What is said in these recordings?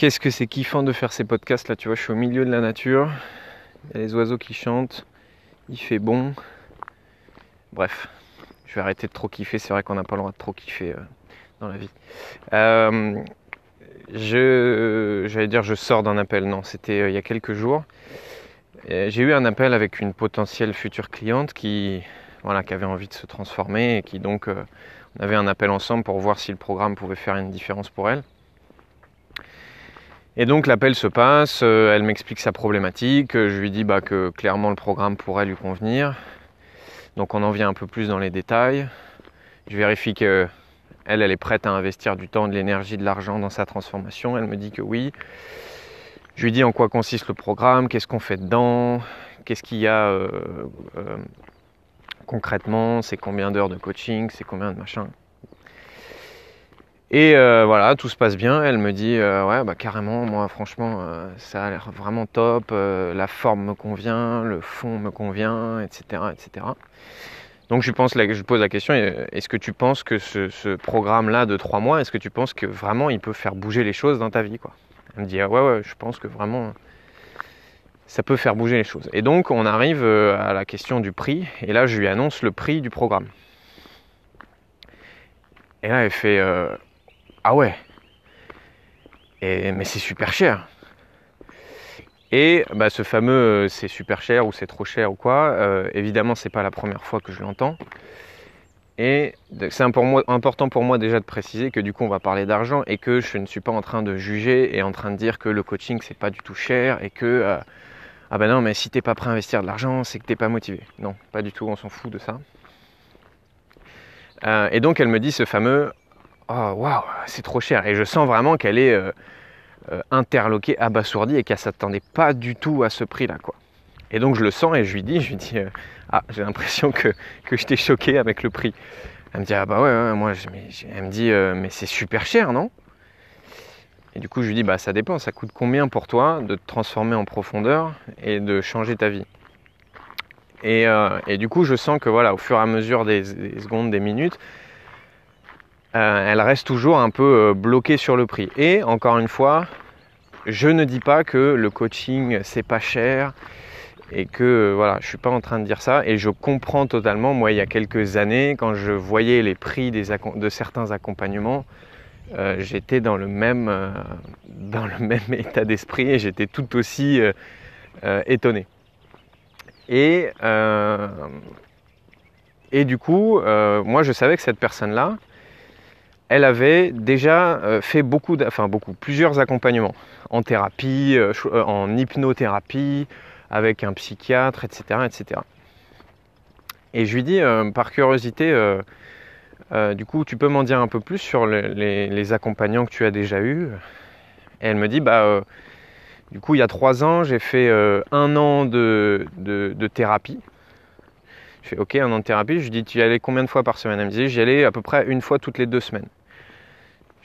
Qu'est-ce que c'est kiffant de faire ces podcasts là, tu vois, je suis au milieu de la nature, il y a les oiseaux qui chantent, il fait bon. Bref, je vais arrêter de trop kiffer, c'est vrai qu'on n'a pas le droit de trop kiffer euh, dans la vie. Euh, j'allais dire je sors d'un appel, non, c'était euh, il y a quelques jours. J'ai eu un appel avec une potentielle future cliente qui, voilà, qui avait envie de se transformer et qui donc, on avait un appel ensemble pour voir si le programme pouvait faire une différence pour elle. Et donc l'appel se passe, euh, elle m'explique sa problématique, je lui dis bah, que clairement le programme pourrait lui convenir. Donc on en vient un peu plus dans les détails. Je vérifie que elle, est prête à investir du temps, de l'énergie, de l'argent dans sa transformation. Elle me dit que oui. Je lui dis en quoi consiste le programme, qu'est-ce qu'on fait dedans, qu'est-ce qu'il y a euh, euh, concrètement, c'est combien d'heures de coaching, c'est combien de machin. Et euh, voilà, tout se passe bien. Elle me dit euh, ouais bah carrément, moi franchement euh, ça a l'air vraiment top, la forme me convient, le fond me convient, etc. etc. Donc je, pense, je pose la question, est-ce que tu penses que ce, programme-là de trois mois, est-ce que tu penses que vraiment il peut faire bouger les choses dans ta vie quoi? Elle me dit ah ouais ouais, je pense que vraiment ça peut faire bouger les choses. Et donc on arrive à la question du prix, et là je lui annonce le prix du programme. Et là elle fait ah ouais. Mais c'est super cher. Et bah, ce fameux euh, c'est super cher ou c'est trop cher ou quoi, euh, évidemment c'est pas la première fois que je l'entends. Et c'est important pour moi déjà de préciser que du coup on va parler d'argent et que je ne suis pas en train de juger et en train de dire que le coaching c'est pas du tout cher et que euh, ah ben non mais si t'es pas prêt à investir de l'argent c'est que t'es pas motivé. Non, pas du tout, on s'en fout de ça. et donc elle me dit ce fameux oh waouh, c'est trop cher. Et je sens vraiment qu'elle est euh, euh, interloquée, abasourdie et qu'elle s'attendait pas du tout à ce prix-là, quoi. Et donc je le sens et je lui dis, je lui dis, euh, ah, j'ai l'impression que, que je t'ai choqué avec le prix. Elle me dit, ah bah ouais, moi, elle me dit, mais c'est super cher, non? Et du coup, je lui dis, bah ça dépend, ça coûte combien pour toi de te transformer en profondeur et de changer ta vie? Et, et, du coup, je sens que voilà, au fur et à mesure des secondes, des minutes, euh, elle reste toujours un peu euh, bloquée sur le prix. Et encore une fois, je ne dis pas que le coaching c'est pas cher et que euh, voilà, je suis pas en train de dire ça et je comprends totalement. Moi, il y a quelques années, quand je voyais les prix de certains accompagnements, j'étais dans le même état d'esprit et j'étais tout aussi étonné. Et et du coup, moi, je savais que cette personne-là, elle avait déjà euh, fait beaucoup, enfin beaucoup, plusieurs accompagnements en thérapie, euh, euh, en hypnothérapie, avec un psychiatre, etc. etc. Et je lui dis, par curiosité, du coup, tu peux m'en dire un peu plus sur les, accompagnants que tu as déjà eus? Et elle me dit, bah, du coup, il y a trois ans, j'ai fait un an de, de, thérapie. Je fais OK, un an de thérapie. Je lui dis, tu y allais combien de fois par semaine? Elle me dit, j'y allais à peu près une fois toutes les deux semaines.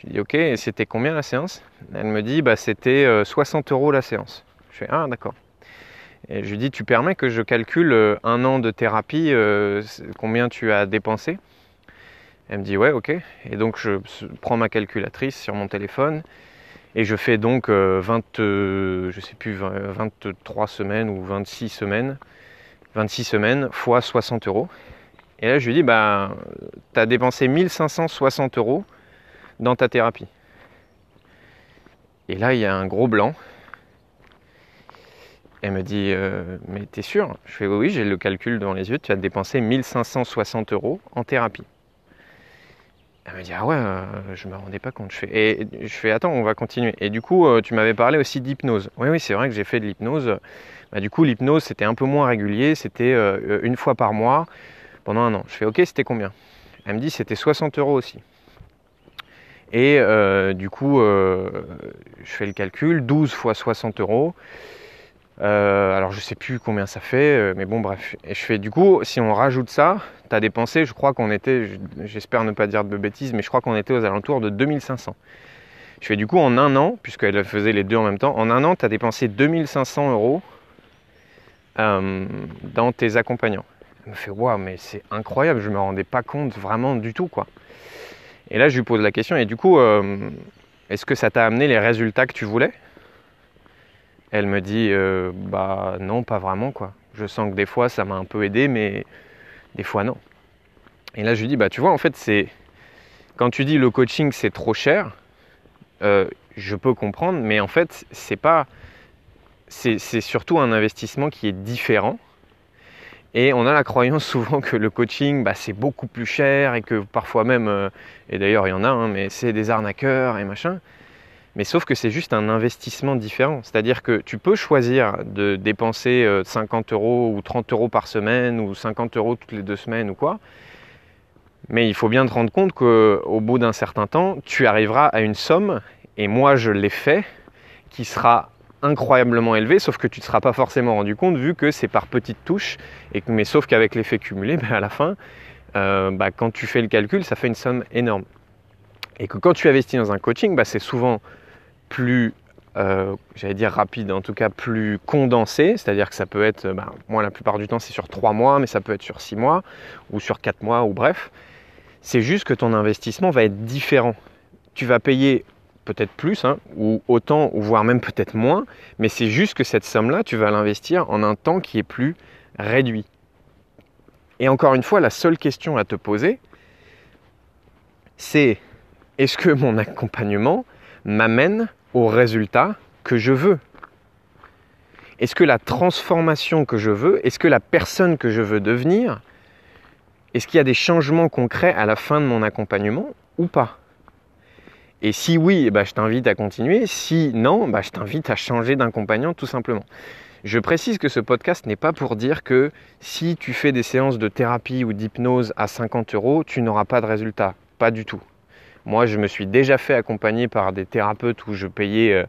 Je dis ok, c'était combien la séance? Elle me dit bah c'était 60 euh, euros la séance. Je fais ah d'accord. Et je lui dis tu permets que je calcule euh, un an de thérapie, euh, combien tu as dépensé? Elle me dit ouais ok. Et donc je prends ma calculatrice sur mon téléphone et je fais donc 20, je sais plus 23 semaines ou 26 semaines, 26 semaines fois 60 euros. Et là je lui dis bah as dépensé 1560 euros dans ta thérapie. Et là, il y a un gros blanc. Elle me dit euh, Mais t'es sûr? Je fais Oui, j'ai le calcul dans les yeux. Tu as dépensé 1560 euros en thérapie. Elle me dit Ah ouais, euh, je me rendais pas compte. Je fais, et je fais Attends, on va continuer. Et du coup, euh, tu m'avais parlé aussi d'hypnose. Oui, oui, c'est vrai que j'ai fait de l'hypnose. Bah, du coup, l'hypnose, c'était un peu moins régulier. C'était une fois par mois pendant un an. Je fais Ok, c'était combien? Elle me dit C'était 60 euros aussi. Et euh, du coup, euh, je fais le calcul, 12 fois 60 euros. Euh, alors je sais plus combien ça fait, mais bon bref. Et je fais du coup, si on rajoute ça, tu as dépensé, je crois qu'on était, j'espère ne pas dire de bêtises, mais je crois qu'on était aux alentours de 2500. Je fais du coup en un an, puisqu'elle faisait les deux en même temps, en un an, tu as dépensé 2500 euros dans tes accompagnants. Elle me fait, waouh, mais c'est incroyable, je me rendais pas compte vraiment du tout quoi. Et là, je lui pose la question, et du coup, euh, est-ce que ça t'a amené les résultats que tu voulais? Elle me dit euh, bah non, pas vraiment quoi. Je sens que des fois ça m'a un peu aidé, mais des fois non. Et là je lui dis bah tu vois en fait c'est quand tu dis le coaching c'est trop cher, euh, je peux comprendre, mais en fait c'est pas c'est surtout un investissement qui est différent. Et on a la croyance souvent que le coaching, bah, c'est beaucoup plus cher et que parfois même, euh, et d'ailleurs il y en a, hein, mais c'est des arnaqueurs et machin. Mais sauf que c'est juste un investissement différent. C'est-à-dire que tu peux choisir de dépenser 50 euh, euros ou 30 euros par semaine ou 50 euros toutes les deux semaines ou quoi. Mais il faut bien te rendre compte qu'au bout d'un certain temps, tu arriveras à une somme, et moi je l'ai fait, qui sera incroyablement élevée, sauf que tu ne seras pas forcément rendu compte vu que c'est par petites touches, mais sauf qu'avec l'effet cumulé, ben, à la fin, euh, bah, quand tu fais le calcul, ça fait une somme énorme. Et que quand tu investis dans un coaching, bah, c'est souvent plus, euh, j'allais dire rapide, en tout cas plus condensé, c'est-à-dire que ça peut être, bah, moi la plupart du temps c'est sur 3 mois, mais ça peut être sur 6 mois, ou sur 4 mois, ou bref. C'est juste que ton investissement va être différent. Tu vas payer peut-être plus, hein, ou autant, ou voire même peut-être moins, mais c'est juste que cette somme-là, tu vas l'investir en un temps qui est plus réduit. Et encore une fois, la seule question à te poser, c'est est-ce que mon accompagnement m'amène au résultat que je veux? Est-ce que la transformation que je veux, est-ce que la personne que je veux devenir, est-ce qu'il y a des changements concrets à la fin de mon accompagnement ou pas? Et si oui, bah, je t'invite à continuer. Si non, bah, je t'invite à changer d'un compagnon tout simplement. Je précise que ce podcast n'est pas pour dire que si tu fais des séances de thérapie ou d'hypnose à 50 euros, tu n'auras pas de résultat. Pas du tout. Moi, je me suis déjà fait accompagner par des thérapeutes où je payais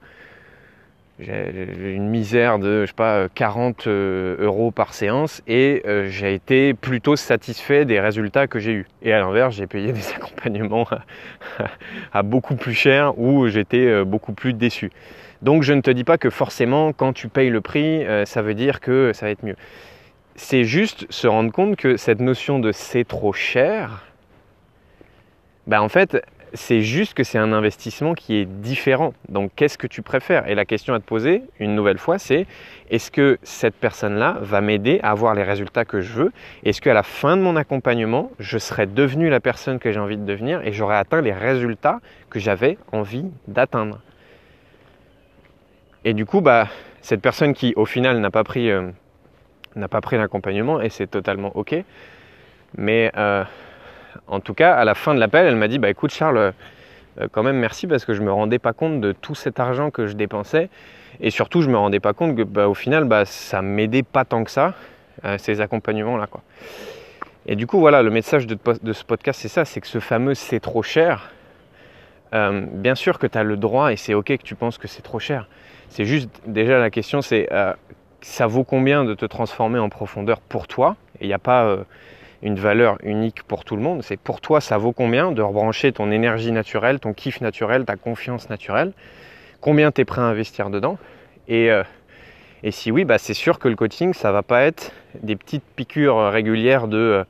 euh, une misère de, je sais pas, 40 euh, euros par séance et euh, j'ai été plutôt satisfait des résultats que j'ai eus. Et à l'inverse, j'ai payé des accompagnements à, beaucoup plus cher où j'étais beaucoup plus déçu. Donc je ne te dis pas que forcément quand tu payes le prix, ça veut dire que ça va être mieux. C'est juste se rendre compte que cette notion de c'est trop cher, ben en fait, c'est juste que c'est un investissement qui est différent. Donc qu'est-ce que tu préfères? Et la question à te poser, une nouvelle fois, c'est est-ce que cette personne-là va m'aider à avoir les résultats que je veux? Est-ce qu'à la fin de mon accompagnement, je serai devenu la personne que j'ai envie de devenir et j'aurai atteint les résultats que j'avais envie d'atteindre? Et du coup, bah, cette personne qui au final n'a pas pris, euh, pris l'accompagnement, et c'est totalement ok, mais... Euh, en tout cas, à la fin de l'appel, elle m'a dit bah écoute Charles, euh, quand même merci parce que je me rendais pas compte de tout cet argent que je dépensais et surtout je me rendais pas compte que bah, au final bah, ça m'aidait pas tant que ça euh, ces accompagnements là quoi. Et du coup voilà le message de, ce podcast c'est ça, c'est que ce fameux c'est trop cher. Euh, bien sûr que tu as le droit et c'est ok que tu penses que c'est trop cher. C'est juste déjà la question c'est ça vaut combien de te transformer en profondeur pour toi? Il n'y a pas une valeur unique pour tout le monde. C'est pour toi, ça vaut combien de rebrancher ton énergie naturelle, ton kiff naturel, ta confiance naturelle? Combien tu es prêt à investir dedans? Et, euh, et, si oui, bah, c'est sûr que le coaching, ça va pas être des petites piqûres régulières de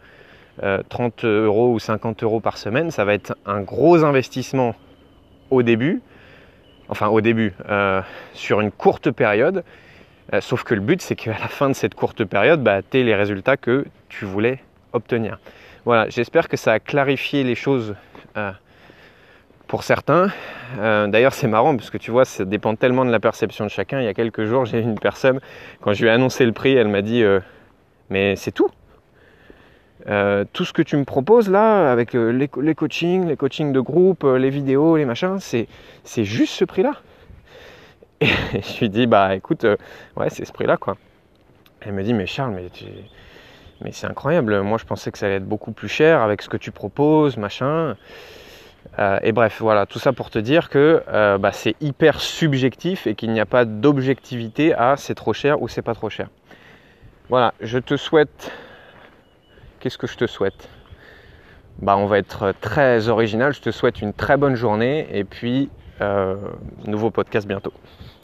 30 euh, euros ou 50 euros par semaine. Ça va être un gros investissement au début, enfin au début, euh, sur une courte période. sauf que le but, c'est qu'à la fin de cette courte période, bah, tu aies les résultats que tu voulais obtenir. Voilà, j'espère que ça a clarifié les choses euh, pour certains. Euh, d'ailleurs, c'est marrant parce que tu vois, ça dépend tellement de la perception de chacun. Il y a quelques jours, j'ai une personne, quand je lui ai annoncé le prix, elle m'a dit euh, Mais c'est tout tout ce que tu me proposes là, avec les, les, coachings, les coachings de groupe, les vidéos, les machins, c'est, c'est juste ce prix-là. Et je lui dis, bah écoute, ouais, c'est ce prix-là quoi. Elle me dit, mais Charles, mais tu, mais c'est incroyable. Moi, je pensais que ça allait être beaucoup plus cher avec ce que tu proposes, machin. Euh, et bref, voilà, tout ça pour te dire que euh, bah, c'est hyper subjectif et qu'il n'y a pas d'objectivité à c'est trop cher ou c'est pas trop cher. Voilà, je te souhaite. Qu'est-ce que je te souhaite? Bah, On va être très original. Je te souhaite une très bonne journée et puis, euh, nouveau podcast bientôt.